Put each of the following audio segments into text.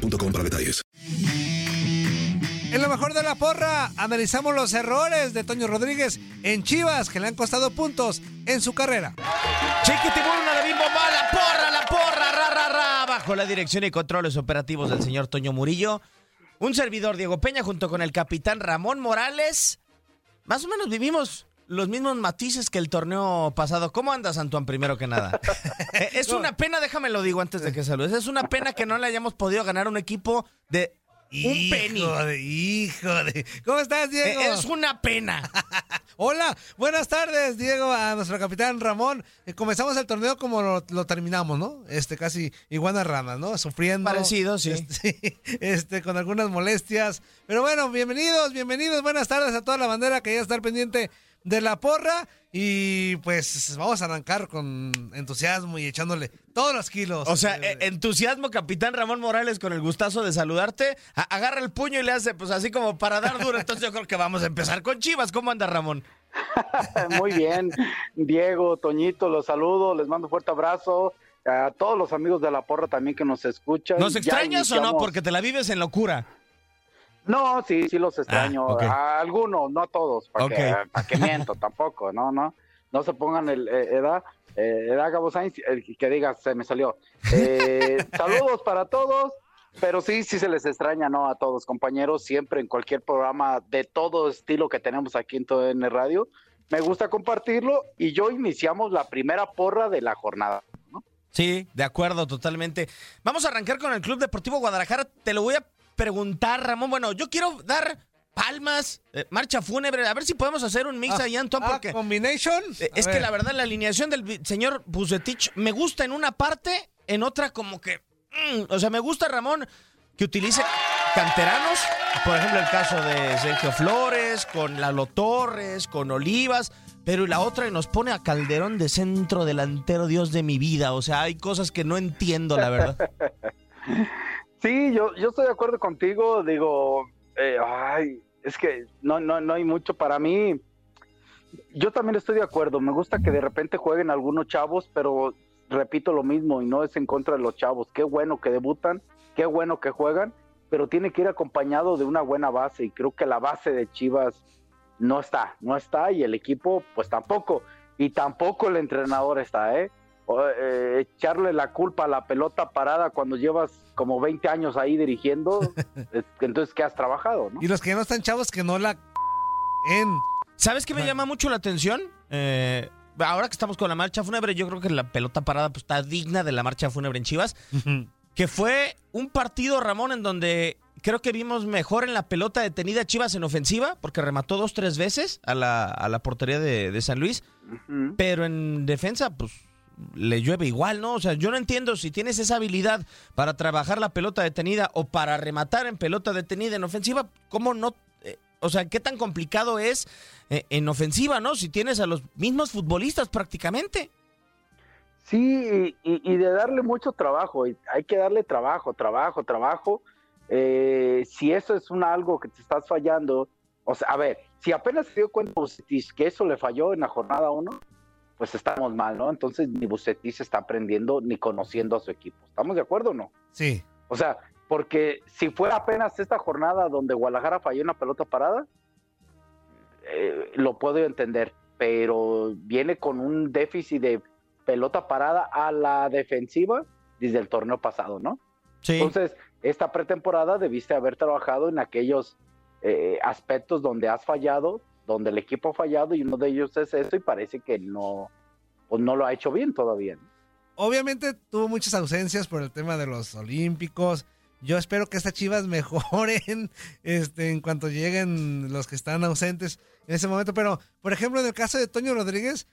para detalles. En lo mejor de la porra, analizamos los errores de Toño Rodríguez en Chivas que le han costado puntos en su carrera. Chiquitibuna de Bimbo la porra, la porra, ra, ra, ra, bajo la dirección y controles operativos del señor Toño Murillo. Un servidor, Diego Peña, junto con el capitán Ramón Morales. Más o menos vivimos los mismos matices que el torneo pasado. ¿Cómo andas, Antoine, primero que nada? Es una pena, déjame lo digo antes de que saludes, es una pena que no le hayamos podido ganar un equipo de un penny. Hijo de, hijo de. ¿Cómo estás, Diego? Eh, Es una pena. Hola, buenas tardes, Diego, a nuestro capitán Ramón. Eh, comenzamos el torneo como lo, lo terminamos, ¿no? Este, casi iguanas ramas, ¿no? Sufriendo. Parecido, sí. Este, este, con algunas molestias. Pero bueno, bienvenidos, bienvenidos, buenas tardes a toda la bandera que ya está pendiente de la porra. Y pues vamos a arrancar con entusiasmo y echándole todos los kilos. O sea, eh, entusiasmo, capitán Ramón Morales, con el gustazo de saludarte. A- agarra el puño y le hace, pues así como para dar duro. Entonces yo creo que vamos a empezar con Chivas. ¿Cómo anda, Ramón? Muy bien, Diego, Toñito, los saludo, les mando un fuerte abrazo. A todos los amigos de la porra también que nos escuchan. ¿Nos extrañas o no? Porque te la vives en locura. No, sí, sí los extraño. Ah, ok. A algunos, no a todos, para Ok. que, pa' que miento tampoco, no, no. No se pongan el eh, edad, eh, edad Gabo Sainz, el que diga, se me salió. Eh, saludos para todos, pero sí, sí se les extraña, ¿no? A todos, compañeros, siempre en cualquier programa de todo estilo que tenemos aquí en todo en radio. Me gusta compartirlo y yo iniciamos la primera porra de la jornada. Sí, de acuerdo, totalmente. Vamos a arrancar con el Club Deportivo Guadalajara. Te lo voy a preguntar, Ramón. Bueno, yo quiero dar palmas, eh, marcha fúnebre. A ver si podemos hacer un mix Ah, ahí, Antoine, ah, porque... ¿Combination? Eh, Es que la verdad, la alineación del señor Bucetich me gusta en una parte, en otra como que... mm, o sea, me gusta, Ramón, que utilice canteranos. Por ejemplo, el caso de Sergio Flores, con Lalo Torres, con Olivas. Pero la otra y nos pone a Calderón de centro delantero, Dios de mi vida. O sea, hay cosas que no entiendo, la verdad. Sí, yo, yo estoy de acuerdo contigo, digo, eh, ay, es que no, no, no hay mucho para mí. Yo también estoy de acuerdo, me gusta que de repente jueguen algunos chavos, pero repito lo mismo y no es en contra de los chavos. Qué bueno que debutan, qué bueno que juegan, pero tiene que ir acompañado de una buena base y creo que la base de Chivas no está, no está y el equipo pues tampoco. Y tampoco el entrenador está, ¿eh? Eh, echarle la culpa a la pelota parada cuando llevas como 20 años ahí dirigiendo, es- entonces ¿qué has trabajado? ¿no? Y los que no están chavos que no la en. ¿Sabes qué me llama mucho la atención? Eh, ahora que estamos con la marcha fúnebre, yo creo que la pelota parada pues, está digna de la marcha fúnebre en Chivas. que fue un partido, Ramón, en donde creo que vimos mejor en la pelota detenida Chivas en ofensiva, porque remató dos, tres veces a la, a la portería de, de San Luis, pero en defensa, pues le llueve igual, ¿no? O sea, yo no entiendo si tienes esa habilidad para trabajar la pelota detenida o para rematar en pelota detenida en ofensiva, ¿cómo no? eh, o sea, ¿qué tan complicado es eh, en ofensiva, ¿no? Si tienes a los mismos futbolistas prácticamente. Sí, y, y- de darle mucho trabajo, hay que darle trabajo, trabajo, trabajo. Eh, si eso es un algo que te estás fallando, o sea, a ver, si apenas se dio cuenta Bucetich que eso le falló en la jornada 1, pues estamos mal, ¿no? Entonces ni Bucetich está aprendiendo ni conociendo a su equipo. ¿Estamos de acuerdo o no? Sí. O sea, porque si fuera apenas esta jornada donde Guadalajara falló una pelota parada, eh, lo puedo entender, pero viene con un déficit de pelota parada a la defensiva desde el torneo pasado, ¿no? Sí. Entonces, esta pretemporada debiste haber trabajado en aquellos eh, aspectos donde has fallado, donde el equipo ha fallado y uno de ellos es eso y parece que no, pues no lo ha hecho bien todavía. ¿no? Obviamente tuvo muchas ausencias por el tema de los Olímpicos. Yo espero que estas chivas mejoren este, en cuanto lleguen los que están ausentes en ese momento. Pero, por ejemplo, en el caso de Toño Rodríguez,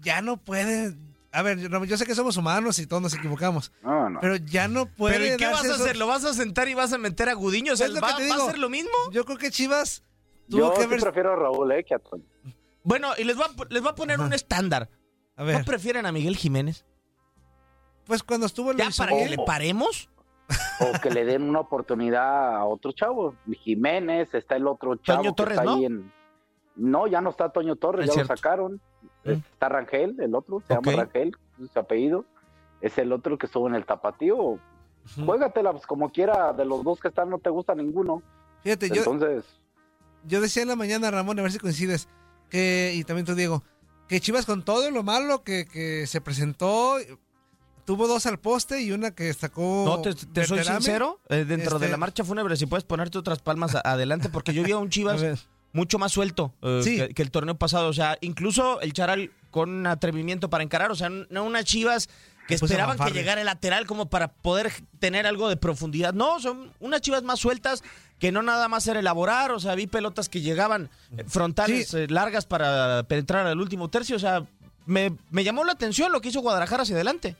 ya no puede a ver, yo, yo sé que somos humanos y todos nos equivocamos, No, no. pero ya no puede ¿Pero ¿y qué vas a eso. hacer? ¿Lo vas a sentar y vas a meter a Gudiño? O sea, Es lo que ¿va, va a ser lo mismo? Yo creo que Chivas Yo que sí haber... prefiero a Raúl, eh, que a Toño. Bueno, y les voy a, les voy a poner un estándar. A ¿No ver, prefieren a Miguel Jiménez? pues cuando estuvo ¿Ya Luis para que le paremos? O que le den una oportunidad a otro chavo. Jiménez, está el otro chavo Toño que Torres, está ¿no? ahí en... No, ya no está Toño Torres, Es ya cierto. lo sacaron. Mm. Está Rangel, el otro, se llama Rangel, es su apellido. Es el otro que estuvo en el tapatío. Ujú. Juégatela pues, como quiera, de los dos que están no te gusta ninguno. Fíjate, yo, Entonces, yo decía en la mañana, Ramón, a ver si coincides, que, y también tú, Diego, que Chivas con todo lo malo que, que se presentó, tuvo dos al poste y una que sacó... No, te, te soy sincero. eh, dentro de Este- la marcha fúnebre, si puedes ponerte otras palmas adelante, porque yo vi a un Chivas mucho más suelto eh, Sí. que, que el torneo pasado. O sea, incluso el Charal con atrevimiento para encarar. O sea, no unas Chivas que esperaban que llegara el lateral como para poder tener algo de profundidad. No, son unas Chivas más sueltas que no nada más era elaborar. O sea, vi pelotas que llegaban eh, frontales Sí. eh, largas para penetrar al último tercio. O sea, me, me llamó la atención lo que hizo Guadalajara hacia adelante.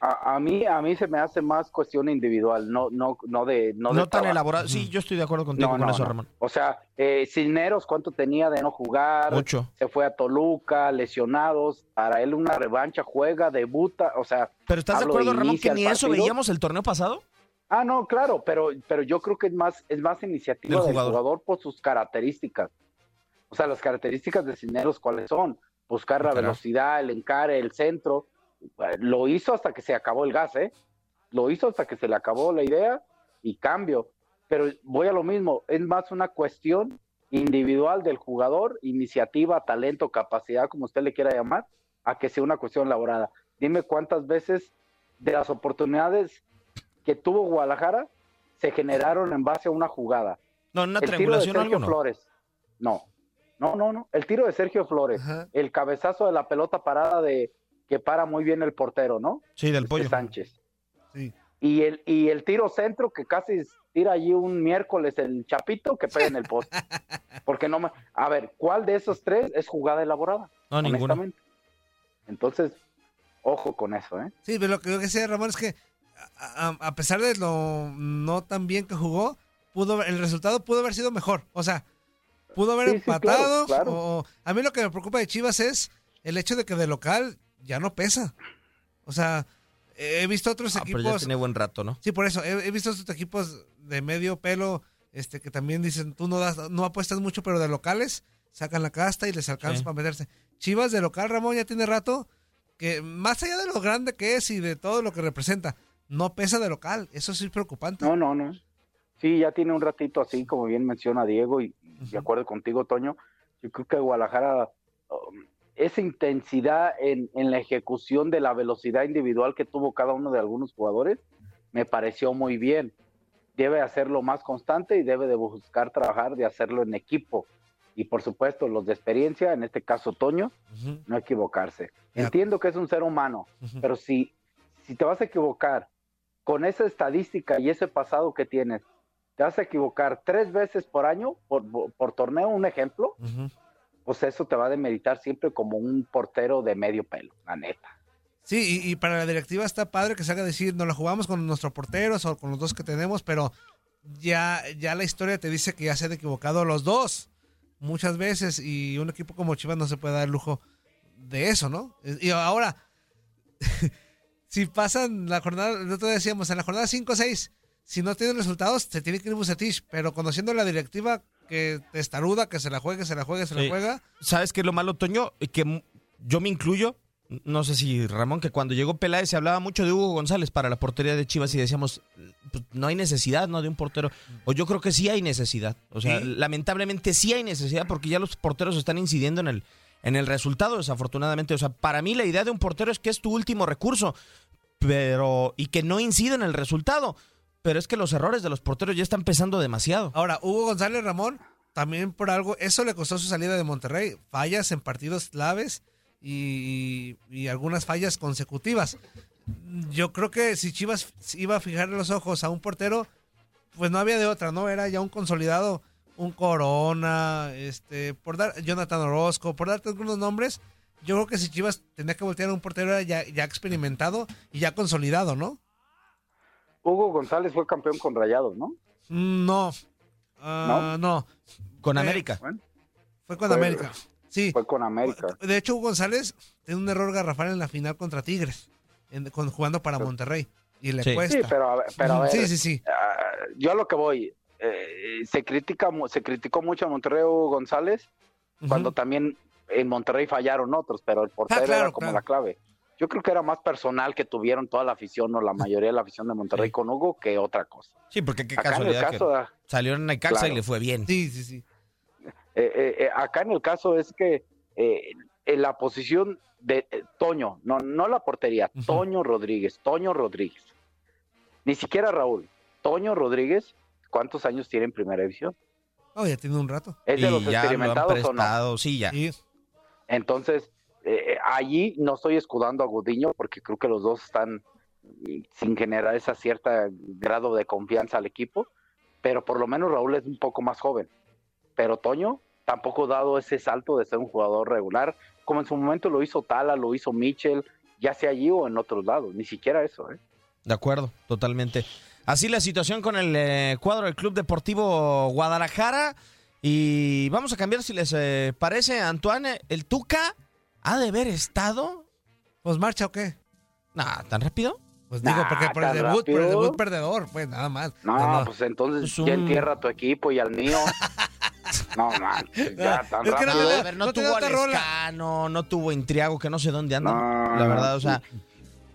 A, a mí a mí se me hace más cuestión individual, no no no de no, No, de tan elaborado. Sí, yo estoy de acuerdo contigo No, con no, eso, no. Ramón. O sea, eh, Cisneros, ¿cuánto tenía de no jugar? Mucho. Se fue a Toluca, lesionados. Para él una revancha, juega, debuta. O sea, Pero ¿estás de acuerdo, de Ramón, que ni eso veíamos el torneo pasado? ah, no, claro, pero, pero yo creo que es más, es más iniciativa Del del jugador. jugador. por sus características. O sea, las características de Cisneros, ¿cuáles son? Buscar la velocidad, el encare, el centro. Lo hizo hasta que se acabó el gas, ¿eh? Lo hizo hasta que se le acabó la idea y cambio. Pero voy a lo mismo, es más una cuestión individual del jugador, iniciativa, talento, capacidad, como usted le quiera llamar, a que sea una cuestión elaborada. Dime cuántas veces de las oportunidades que tuvo Guadalajara se generaron en base a una jugada. No, en una el tiro de Sergio. Flores. No, no, no, no. El tiro de Sergio Flores. Ajá. El cabezazo de la pelota parada de que para muy bien el portero, ¿no? Sí, del Este pollo. Sánchez. Sí. Y el, y el tiro centro que casi tira allí un miércoles el chapito que pega en el poste. Porque no me... A ver, ¿cuál de esos tres es jugada elaborada? No, honestamente? Entonces, ojo con eso, ¿eh? Sí, pero lo que yo decía, Ramón, es que a, pesar de lo no tan bien que jugó, pudo el resultado pudo haber sido mejor. O sea, pudo haber Sí, sí, empatado. claro, claro. o- a mí lo que me preocupa de Chivas es el hecho de que de local ya no pesa. O sea, he visto otros Ah, pero ya equipos. tiene buen rato, ¿no? Sí, por eso, he, he visto otros equipos de medio pelo este que también dicen, tú no das, no apuestas mucho, pero de locales sacan la casta y les alcanza Sí. para meterse. Chivas de local, Ramón, ya tiene rato que más allá de lo grande que es y de todo lo que representa, no pesa de local. Eso sí es preocupante. No, no, no. Sí, ya tiene un ratito así, como bien menciona Diego, y, y de acuerdo contigo, Toño. Yo creo que Guadalajara, um, esa intensidad en, en la ejecución de la velocidad individual que tuvo cada uno de algunos jugadores, me pareció muy bien. Debe hacerlo más constante y debe de buscar trabajar de hacerlo en equipo. Y por supuesto, los de experiencia, en este caso Toño, no equivocarse. Entiendo que es un ser humano, pero si, si te vas a equivocar con esa estadística y ese pasado que tienes, te vas a equivocar tres veces por año, por, por- por torneo, un ejemplo, Ujú. Pues eso te va a demeritar siempre como un portero de medio pelo, la neta. Sí, y, para la directiva está padre que se haga decir, no la jugamos con nuestros porteros o con los dos que tenemos, pero ya, ya la historia te dice que ya se han equivocado los dos muchas veces y un equipo como Chivas no se puede dar el lujo de eso, ¿no? Y ahora, si pasan la jornada, nosotros decíamos, en la jornada 5 o 6, si no tienen resultados, se tiene que ir Bucetich, pero conociendo la directiva que testaruda, que se la juegue, se la juegue, se la Sí. juega, ¿Sabes qué es lo malo, Toño? Que yo me incluyo. No sé si Ramón, que cuando llegó Peláez se hablaba mucho de Hugo González para la portería de Chivas y decíamos, pues, no hay necesidad, ¿no? De un portero. O yo creo que sí hay necesidad. O sea, Sí. lamentablemente sí hay necesidad porque ya los porteros están incidiendo en el, en el resultado, desafortunadamente. O sea, para mí la idea de un portero es que es tu último recurso, pero y que no incide en el resultado. Pero es que los errores de los porteros ya están pesando demasiado. Ahora, Hugo González Ramón, también por algo, eso le costó su salida de Monterrey. Fallas en partidos claves y, algunas fallas consecutivas. Yo creo que si Chivas iba a fijar los ojos a un portero, pues no había de otra, ¿no? Era ya un consolidado, un Corona, este, por dar Jonathan Orozco, por darte algunos nombres yo creo que si Chivas tenía que voltear a un portero ya, ya experimentado y ya consolidado, ¿no? Hugo González fue campeón con Rayados, ¿no? Mm, No. Ah, no. Con Eh, América. Bueno, Fue con Fue- América. Sí. fue con América. De hecho, Hugo González tiene un error garrafal en la final contra Tigres, en- con- jugando para Monterrey. Y le Sí. cuesta. Sí, pero a ver, pero a ver, sí, sí, sí. ah, yo a lo que voy, eh, se critica, se criticó mucho a Monterrey Hugo González cuando también en Monterrey fallaron otros, pero el portero Ah, claro, era como claro. la clave. Yo creo que era más personal que tuvieron toda la afición o la mayoría de la afición de Monterrey Sí. con Hugo que otra cosa. Sí, porque qué Acá en el casualidad caso, que ah, salió en Necaxa Claro. y le fue bien. Sí, sí, sí. eh, eh, eh, acá en el caso es que eh, en la posición de eh, Toño, no, no la portería. Toño Rodríguez, Toño Rodríguez. Ni siquiera Raúl. Toño Rodríguez, ¿cuántos años tiene en primera división? Oh, ya tiene un rato. ¿Es de y los ya lo han experimentados o no? prestado, sí, ya. Sí. Entonces, eh, allí no estoy escudando a Gudiño porque creo que los dos están mm, sin generar esa cierta grado de confianza al equipo, pero por lo menos Raúl es un poco más joven. Pero Toño tampoco ha dado ese salto de ser un jugador regular, como en su momento lo hizo Tala, lo hizo Mitchell, ya sea allí o en otros lados, ni siquiera eso. ¿eh? De acuerdo, totalmente. Así la situación con el eh, cuadro del Club Deportivo Guadalajara. Y vamos a cambiar, si les eh, parece, Antoine, el Tuca ha de haber estado. Pues marcha o qué? Nah, ¿tan rápido? Pues digo, Nah, porque por el debut, por el debut perdedor, pues nada más. No, No, no. pues entonces Es ya un- entierra a tu equipo y al mío. no, man, ya tan Es que no rápido. te A ver, no, no tuvo da a otra rola. Lescano, no tuvo Intriago, que no sé dónde andan. No. La verdad, o sea.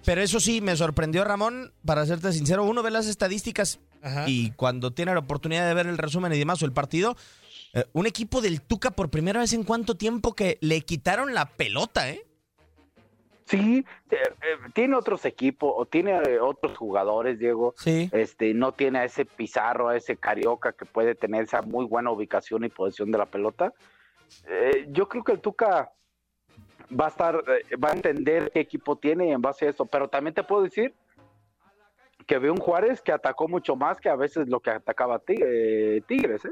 Pero eso sí, me sorprendió, Ramón, para serte sincero. Uno ve las estadísticas Ajá. y cuando tiene la oportunidad de ver el resumen y demás o el partido, eh, un equipo del Tuca por primera vez en cuánto tiempo que le quitaron la pelota, ¿eh? Sí, eh, eh, tiene otros equipos o tiene eh, otros jugadores, Diego. Sí. Este, no tiene a ese Pizarro, a ese Carioca que puede tener esa muy buena ubicación y posesión de la pelota. Eh, yo creo que el Tuca va a estar, eh, va a entender qué equipo tiene y en base a eso. Pero también te puedo decir que veo un Juárez que atacó mucho más que a veces lo que atacaba Ti- Tigres, ¿eh?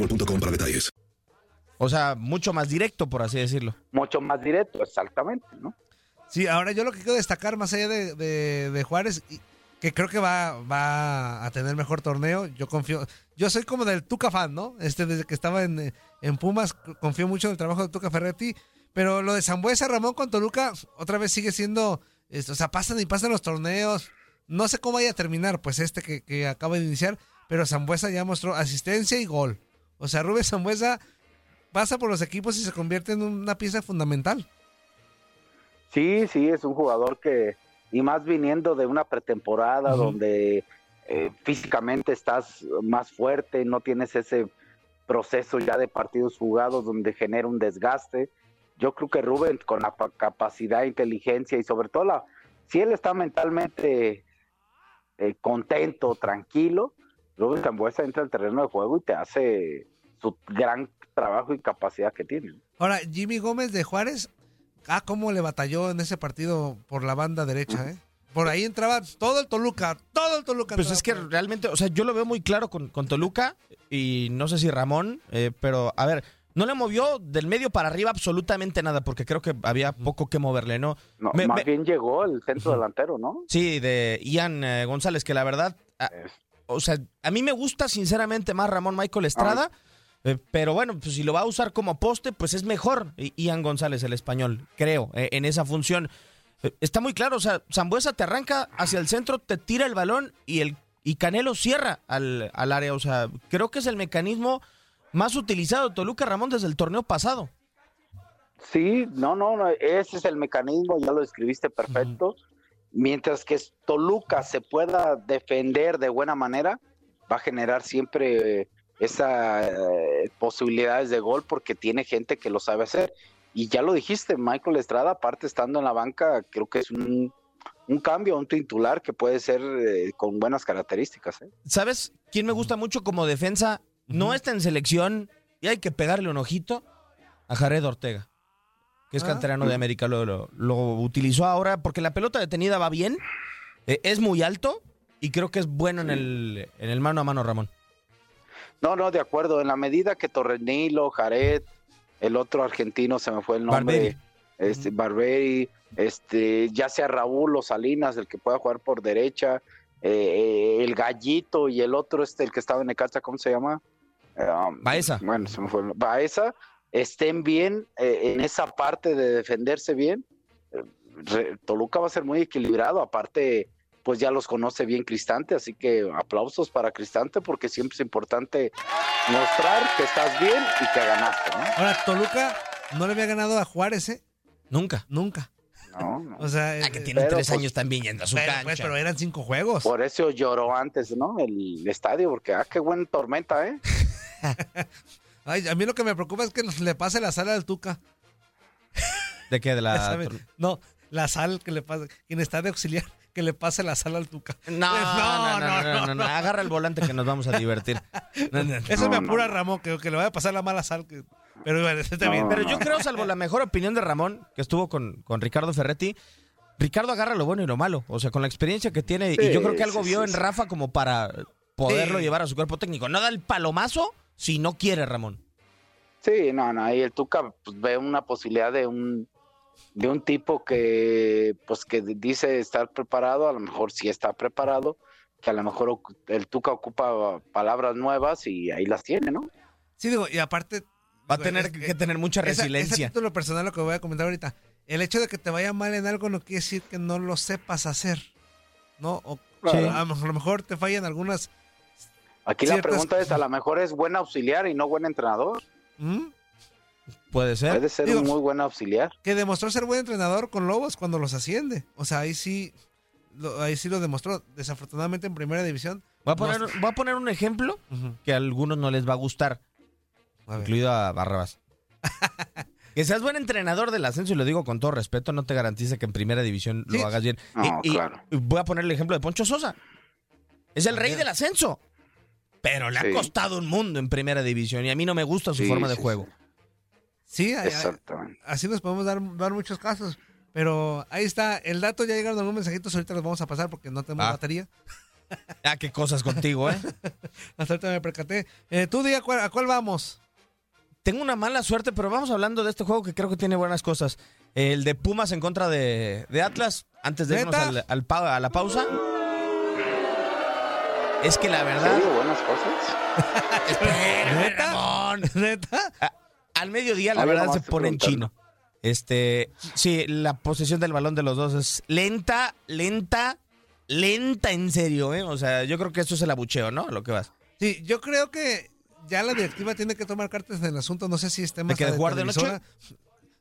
boostmobile.com para detalles. O sea, mucho más directo, por así decirlo. Mucho más directo, exactamente, ¿no? Sí, ahora yo lo que quiero destacar más allá de, de- de Juárez, y- que creo que va, va a tener mejor torneo, yo confío, yo soy como del Tuca fan, ¿no? Este, desde que estaba en, en Pumas, confío mucho en el trabajo de Tuca Ferretti, pero lo de Zambuesa Ramón con Toluca, otra vez sigue siendo, o sea, pasan y pasan los torneos, no sé cómo vaya a terminar, pues este que, que acaba de iniciar, pero Zambuesa ya mostró asistencia y gol. O sea, Rubén Zambuesa pasa por los equipos y se convierte en una pieza fundamental. Sí, sí, es un jugador que, y más viniendo de una pretemporada donde eh, físicamente estás más fuerte, no tienes ese proceso ya de partidos jugados donde genera un desgaste. Yo creo que Rubén con la pa- capacidad, inteligencia y sobre todo la, si él está mentalmente eh, contento, tranquilo, Rubén Zambuesa entra al terreno de juego y te hace su gran trabajo y capacidad que tiene. Ahora, Jimmy Gómez de Juárez, ah, cómo le batalló en ese partido por la banda derecha, ¿eh? Por ahí entraba todo el Toluca, todo el Toluca. Pues es que realmente, o sea, yo lo veo muy claro con, con Toluca y no sé si Ramón, eh, pero a ver, no le movió del medio para arriba absolutamente nada porque creo que había poco que moverle, ¿no? No, Me- más me- bien llegó el centro delantero, ¿no? Sí, de Ian eh, González, que la verdad, a- Es- o sea, a mí me gusta sinceramente más Ramón Michael Estrada, eh, pero bueno, pues si lo va a usar como poste, pues es mejor Ian González, el español, creo, eh, en esa función. Eh, Está muy claro, o sea, Zambuesa te arranca hacia el centro, te tira el balón y el y Canelo cierra al, al área. O sea, creo que es el mecanismo más utilizado de Toluca Ramón desde el torneo pasado. Sí, no, no, no, ese es el mecanismo, ya lo describiste perfecto. Mientras que Toluca se pueda defender de buena manera, va a generar siempre esas posibilidades de gol porque tiene gente que lo sabe hacer. y ya lo dijiste, Michael Estrada, aparte estando en la banca, creo que es un, un cambio, un titular que puede ser eh, con buenas características. ¿eh? ¿Sabes quién me gusta mucho como defensa? No está en selección y hay que pegarle un ojito a Jared Ortega, que es Ah. canterano de América. Lo, lo- lo utilizó ahora porque la pelota detenida va bien, eh, es muy alto y creo que es bueno en el, en el mano a mano, Ramón. No, no, de acuerdo. En la medida que Torrenilo, Jared, el otro argentino, se me fue el nombre, Barberi. este Barberi, este, ya sea Raúl o Salinas, el que pueda jugar por derecha, eh, eh, el Gallito y el otro, este, el que estaba en Necaxa, ¿cómo se llama? Um, Baeza. Bueno, se me fue. el- Baeza, estén bien eh, en esa parte de defenderse bien. eh, re- Toluca va a ser muy equilibrado, aparte pues ya los conoce bien Cristante, así que aplausos para Cristante porque siempre es importante mostrar que estás bien y que ganaste, Ahora, Toluca no le había ganado a Juárez, ¿eh? Nunca. Nunca. ¿no? No, O sea, Ah, que eh, tiene pero, tres pues, años también yendo a su pero, cancha. pues, pero eran cinco juegos. Por eso lloró antes, ¿no? El estadio, porque ah, qué buena tormenta, ¿eh? Ay, a mí lo que me preocupa es que nos- le pase la sal al Tuca. ¿De qué? De la... No, la sal que le pasa. Quien está de auxiliar, que le pase la sal al Tuca. No, no, no, no, no, no, Agarra el volante que nos vamos a divertir. No, no, no. Eso me apura. Ramón, que, que le vaya a pasar la mala sal. que- Pero bueno, está No, bien. Pero no. yo creo, salvo la mejor opinión de Ramón, que estuvo con, con Ricardo Ferretti, Ricardo agarra lo bueno y lo malo. O sea, con la experiencia que tiene, y yo creo que algo sí, vio sí, en. Rafa como para poderlo Sí. llevar a su cuerpo técnico. No da el palomazo si no quiere, Ramón. Sí, no, no, ahí el Tuca pues, ve una posibilidad de un de un tipo que pues que dice estar preparado, a lo mejor sí está preparado, que a lo mejor el Tuca ocupa palabras nuevas y ahí las tiene, ¿no? Sí, digo, y aparte. Va a digo, tener es que tener mucha esa- resiliencia. Ese título personal, lo que voy a comentar ahorita. El hecho de que te vaya mal en algo no quiere decir que no lo sepas hacer. ¿No? O, Sí. a, lo- a lo mejor te fallan algunas. Aquí la pregunta es, a lo mejor es buen auxiliar y no buen entrenador. ¿Mm? Puede ser. Puede ser Digo, un muy buen auxiliar. que demostró ser buen entrenador con Lobos cuando los asciende. O sea, ahí sí, lo, ahí sí lo demostró. Desafortunadamente en primera división. Voy a, poner, voy a poner un ejemplo que a algunos no les va a gustar, A incluido a Barrabás. que seas buen entrenador del ascenso, y lo digo con todo respeto, no te garantiza que en primera división Sí. lo hagas bien. No, y, y claro. voy a poner el ejemplo de Poncho Sosa. Es el rey del ascenso. Pero le ha costado un mundo en primera división y a mí no me gusta su Sí, forma de sí, juego. Sí, así nos podemos dar, dar muchos casos. Pero ahí está, el dato ya llegaron algunos mensajitos, ahorita los vamos a pasar porque no tenemos Ah. batería. Ah, qué cosas contigo, ¿eh? Hasta ahorita me percaté. Eh, Tú di a cuál, a cuál vamos. Tengo una mala suerte, pero vamos hablando de este juego que creo que tiene buenas cosas. El de Pumas en contra de, de Atlas, antes de irnos al, al pa- a la pausa. Es que la ¿Sí verdad... digo buenas cosas? ¿Neta? Ramón. ¿Neta? A- al mediodía la verdad se pone en chino. Este, sí, la posesión del balón de los dos es lenta, lenta, lenta en serio, ¿eh? O sea, yo creo que eso es el abucheo, ¿no? Lo que vas. Sí, yo creo que ya la directiva tiene que tomar cartas en el asunto. No sé si es tema ¿De que de jugar de noche?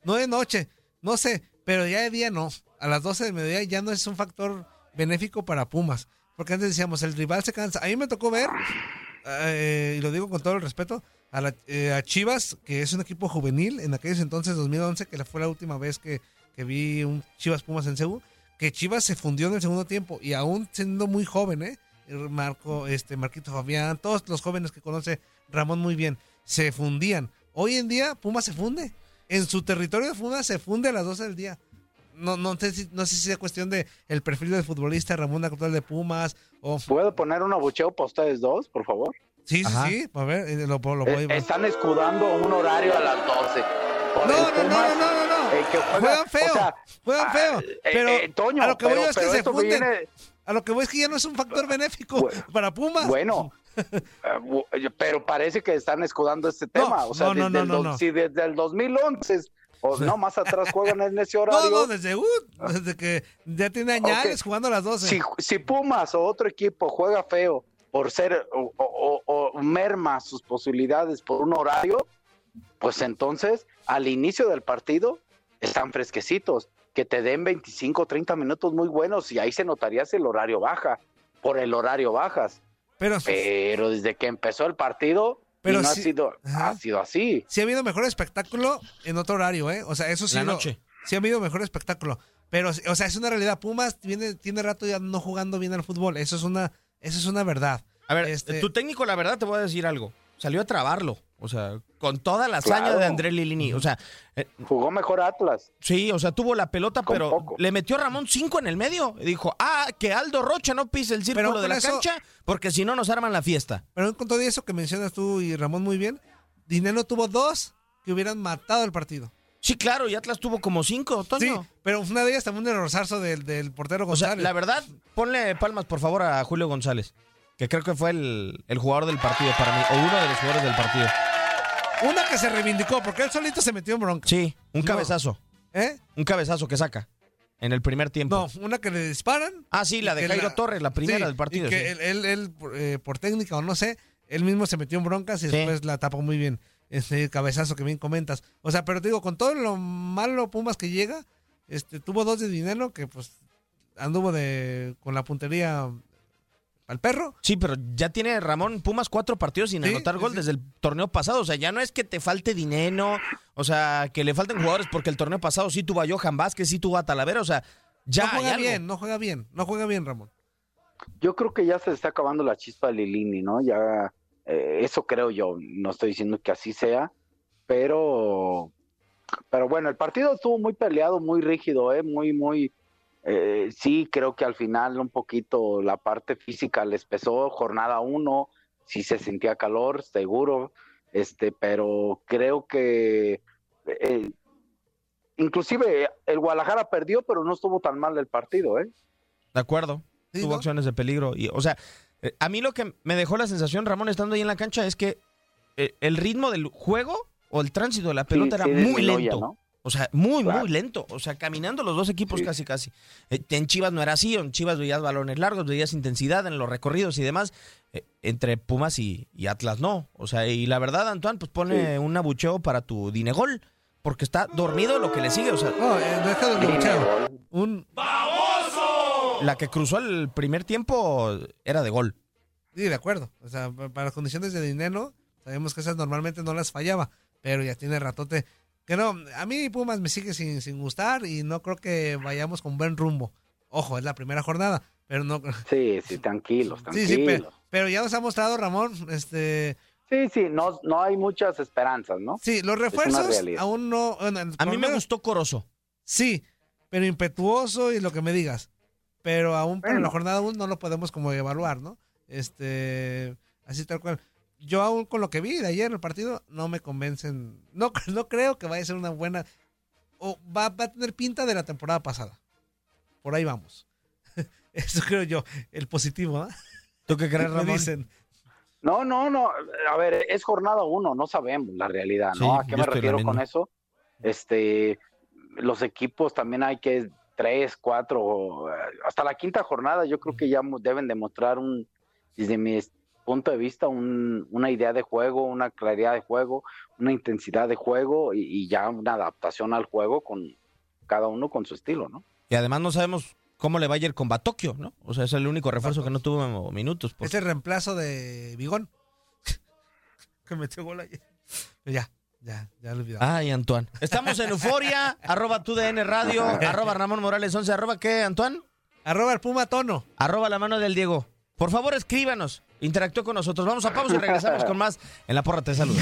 No de noche, no sé, pero ya de día no. A las 12 del mediodía ya no es un factor benéfico para Pumas. Porque antes decíamos, el rival se cansa. A mí me tocó ver, eh, y lo digo con todo el respeto, a, la- eh, Chivas, que es un equipo juvenil, en aquellos entonces, 2011, que fue la última vez que, que vi un Chivas Pumas en Ceú, que Chivas se fundió en el segundo tiempo, y aún siendo muy joven, ¿eh? Marco, este, Marquito Fabián, todos los jóvenes que conoce Ramón muy bien, se fundían. Hoy en día, Pumas se funde. En su territorio de Pumas se funde a las 12 del día. No, no, sé si, no sé si sea cuestión de el perfil del futbolista Ramón Actual de Pumas o... ¿Puedo poner un abucheo para ustedes dos, por favor? Sí, sí, Ajá. sí. A ver, eh, lo, lo Eh, voy están escudando un horario a las 12. Por No, no, no, Pumas, no, no, no. eh, juega- Juegan feo. o sea, juegan ah, feo. eh, Pero eh, Toño, a lo que voy pero- es que se viene- A lo que voy es que ya no es un factor benéfico Bueno, para Pumas. Bueno, eh, bu- pero parece que están escudando este tema. o sea, no, no, desde, no, el no, dos- no. si desde el 2011 o no, más atrás juegan en ese No, horario. no, desde, uh, desde que ya tiene añales Ok. jugando a las 12. si, si Pumas o otro equipo juega feo por ser o, o- o- o merma sus posibilidades por un horario, pues entonces al inicio del partido están fresquecitos, que te den 25 o 30 minutos muy buenos y ahí se notaría si el horario baja, por el horario bajas. pero, Pero desde que empezó el partido, Pero y no sí- ha, sido, ha sido así. Sí ha habido mejor espectáculo en otro horario, ¿eh? O sea, eso sí. La lo- noche. sí ha habido mejor espectáculo. Pero, o sea, es una realidad. Pumas viene, tiene rato ya no jugando bien al fútbol. Eso es una, eso es una verdad. A ver, Este- tu técnico, la verdad, te voy a decir algo. Salió a trabarlo. O sea, con toda la hazaña Claro. de André Lilini. O sea, eh, Jugó mejor Atlas. sí, o sea, tuvo la pelota, Con pero poco. le metió a Ramón 5 en el medio. Y dijo, ah, que Aldo Rocha no pise el círculo Pero de la eso- cancha, porque si no nos arman la fiesta. Pero con todo eso que mencionas tú y Ramón muy bien, Dinero tuvo dos que hubieran matado el partido. Sí, claro, y Atlas tuvo como 5, Sí, Toño. pero una de ellas también un errorzazo del, del portero O sea, González. la verdad, ponle palmas, por favor, a Julio González, que creo que fue el, el jugador del partido para mí, o uno de los jugadores del partido. Una que se reivindicó, porque él solito se metió en bronca. Sí, un cabezazo, ¿Eh? un cabezazo que saca en el primer tiempo. No, una que le disparan. Ah, sí, la de Jairo la- Torres, la primera Sí, del partido. Y que sí. él, él- él, eh, por técnica o no sé, él mismo se metió en broncas y Sí. después la tapó muy bien. Ese cabezazo que bien comentas. O sea, pero te digo, con todo lo malo Pumas que llega, este, tuvo dos de dinero que pues anduvo de con la puntería al perro. Sí, pero ya tiene Ramón Pumas cuatro partidos sin Sí, anotar gol sí. desde el torneo pasado. O sea, ya no es que te falte dinero, o sea, que le falten jugadores porque el torneo pasado sí tuvo a Johan Vázquez, sí tuvo a Talavera, o sea, ya no hay juega algo. bien, no juega bien, no juega bien, Ramón. Yo creo que ya se está acabando la chispa de Lilini, ¿no? Ya, eh, eso creo yo. No estoy diciendo que así sea, pero, pero bueno, el partido estuvo muy peleado, muy rígido, ¿eh? Muy, muy. Eh, sí, creo que al final un poquito la parte física les pesó. Jornada uno, sí se sentía calor, seguro, este, pero creo que. eh, inclusive el Guadalajara perdió, pero no estuvo tan mal el partido, ¿eh? De acuerdo. Sí, tuvo ¿no? acciones de peligro. Y, o sea, eh, a mí lo que me dejó la sensación, Ramón, estando ahí en la cancha, es que eh, el ritmo del juego o el tránsito de la pelota Sí, era sí, muy lento. ¿no? O sea, muy, Claro. muy lento. O sea, caminando los dos equipos Sí. casi, casi. Eh, en Chivas no era así. En Chivas veías balones largos, veías intensidad en los recorridos y demás. Eh, entre Pumas y, y Atlas no. O sea, y la verdad, Antoine, pues pone Sí. un abucheo para tu Dinegol. Porque está dormido lo que le sigue. O sea, No, eh, deja de luchar. Un, la que cruzó el primer tiempo era de gol. sí, de acuerdo. O sea, pa- para las condiciones de dinero, sabemos que esas normalmente no las fallaba, pero ya tiene ratote. Que no, a mí Pumas me sigue sin, sin gustar y no creo que vayamos con buen rumbo. Ojo, es la primera jornada, pero no. Sí, sí, tranquilos, Sí, tranquilos. sí, Sí, pero, pero ya nos ha mostrado Ramón, este, sí, no, no hay muchas esperanzas, ¿no? sí, los refuerzos aún no. bueno, A mí me gustó Corozo. Sí, pero impetuoso y lo que me digas. Pero aún para Bueno. la jornada aún no lo podemos como evaluar, ¿no? Este, así tal cual. Yo aún con lo que vi de ayer en el partido no me convencen. No, no creo que vaya a ser una buena. O va, va a tener pinta de la temporada pasada. Por ahí vamos. Eso creo yo, el positivo, ¿ah? ¿Tú qué crees, Ramón? dicen. No, no, no. A ver, es jornada uno, no sabemos la realidad, ¿no? Sí, ¿A qué me refiero con eso? Este, los equipos también hay que tres, cuatro, eh, hasta la quinta jornada, yo creo que ya deben demostrar un, desde mi punto de vista, un- una idea de juego, una claridad de juego, una intensidad de juego y, y ya una adaptación al juego con cada uno con su estilo, ¿no? Y además no sabemos cómo le va a ir con Batokio, ¿no? O sea, es el único refuerzo que no tuvo minutos. por- Es el reemplazo de Bigón. que metió gol ayer. Ya, ya, ya lo olvidaba. Ay, Antoine. Estamos en Euforia, arroba tu DN Radio, arroba Ramón Morales 11, arroba qué, Antoine? Arroba el Puma Tono. Arroba la mano del Diego. Por favor, escríbanos, interactúe con nosotros. Vamos a pausa y regresamos con más en La Porra Te Saluda.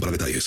para detalles.